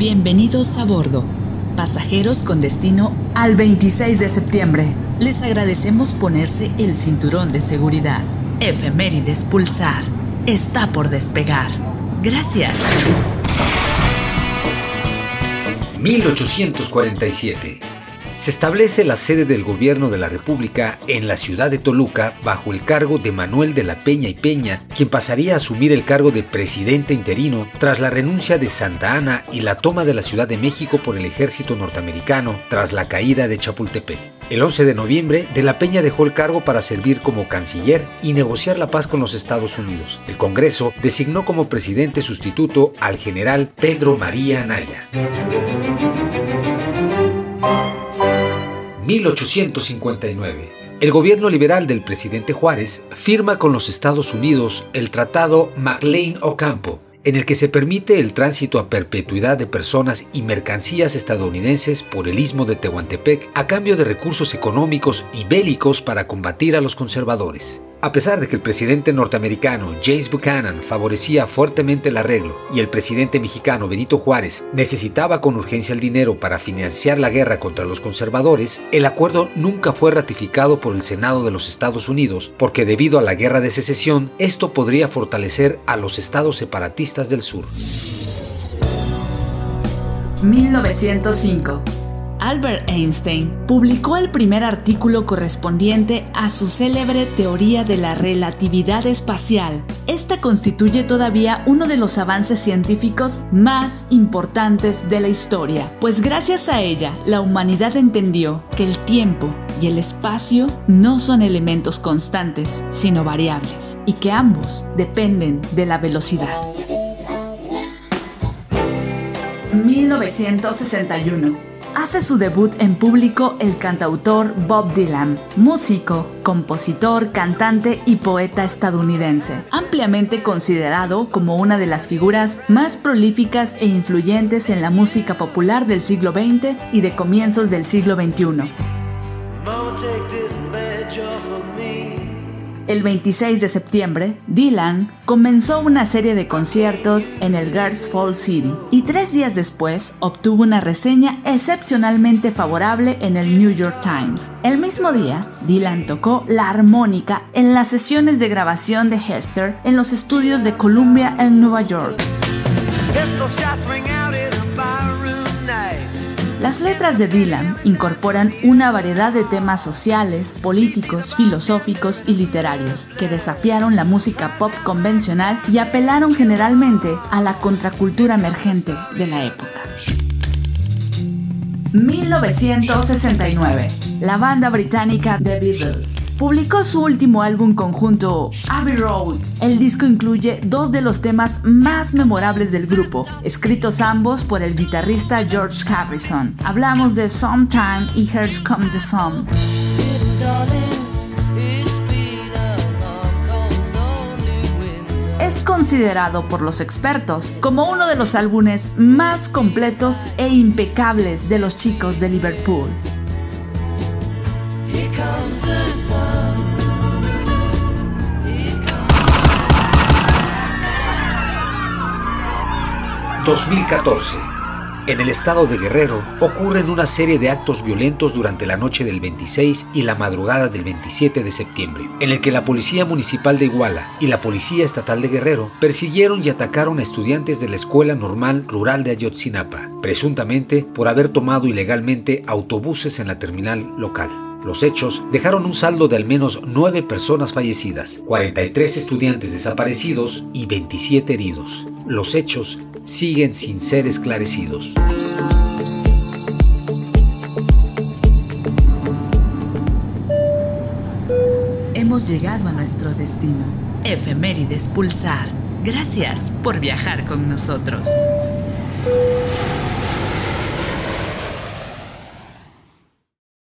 Bienvenidos a bordo, pasajeros con destino al 26 de septiembre. Les agradecemos ponerse el cinturón de seguridad. Efemérides Pulsar está por despegar. Gracias. 1847 se establece la sede del gobierno de la República en la ciudad de Toluca bajo el cargo de Manuel de la Peña y Peña, quien pasaría a asumir el cargo de presidente interino tras la renuncia de Santa Ana y la toma de la Ciudad de México por el ejército norteamericano tras la caída de Chapultepec. El 11 de noviembre, de la Peña dejó el cargo para servir como canciller y negociar la paz con los Estados Unidos. El Congreso designó como presidente sustituto al general Pedro María Anaya. 1859. El gobierno liberal del presidente Juárez firma con los Estados Unidos el Tratado McLean-Ocampo, en el que se permite el tránsito a perpetuidad de personas y mercancías estadounidenses por el istmo de Tehuantepec a cambio de recursos económicos y bélicos para combatir a los conservadores. A pesar de que el presidente norteamericano James Buchanan favorecía fuertemente el arreglo y el presidente mexicano Benito Juárez necesitaba con urgencia el dinero para financiar la guerra contra los conservadores, el acuerdo nunca fue ratificado por el Senado de los Estados Unidos porque debido a la guerra de secesión esto podría fortalecer a los estados separatistas del sur. 1905 Albert Einstein publicó el primer artículo correspondiente a su célebre teoría de la relatividad espacial. Esta constituye todavía uno de los avances científicos más importantes de la historia, pues gracias a ella la humanidad entendió que el tiempo y el espacio no son elementos constantes, sino variables, y que ambos dependen de la velocidad. 1961 hace su debut en público el cantautor Bob Dylan, músico, compositor, cantante y poeta estadounidense, ampliamente considerado como una de las figuras más prolíficas e influyentes en la música popular del siglo XX y de comienzos del siglo XXI. El 26 de septiembre, Dylan comenzó una serie de conciertos en el Girls Fall City y tres días después obtuvo una reseña excepcionalmente favorable en el New York Times. El mismo día, Dylan tocó la armónica en las sesiones de grabación de Hester en los estudios de Columbia en Nueva York. Las letras de Dylan incorporan una variedad de temas sociales, políticos, filosóficos y literarios que desafiaron la música pop convencional y apelaron generalmente a la contracultura emergente de la época. 1969. La banda británica The Beatles publicó su último álbum conjunto, Abbey Road. El disco incluye dos de los temas más memorables del grupo, escritos ambos por el guitarrista George Harrison. Hablamos de Sometime y Here's Come the Sun. es considerado por los expertos como uno de los álbumes más completos e impecables de los chicos de Liverpool. 2014. En el estado de Guerrero ocurren una serie de actos violentos durante la noche del 26 y la madrugada del 27 de septiembre, en el que la Policía Municipal de Iguala y la Policía Estatal de Guerrero persiguieron y atacaron a estudiantes de la Escuela Normal Rural de Ayotzinapa, presuntamente por haber tomado ilegalmente autobuses en la terminal local. Los hechos dejaron un saldo de al menos 9 personas fallecidas, 43 estudiantes desaparecidos y 27 heridos. Los hechos siguen sin ser esclarecidos. Hemos llegado a nuestro destino. Efemérides Pulsar. Gracias por viajar con nosotros.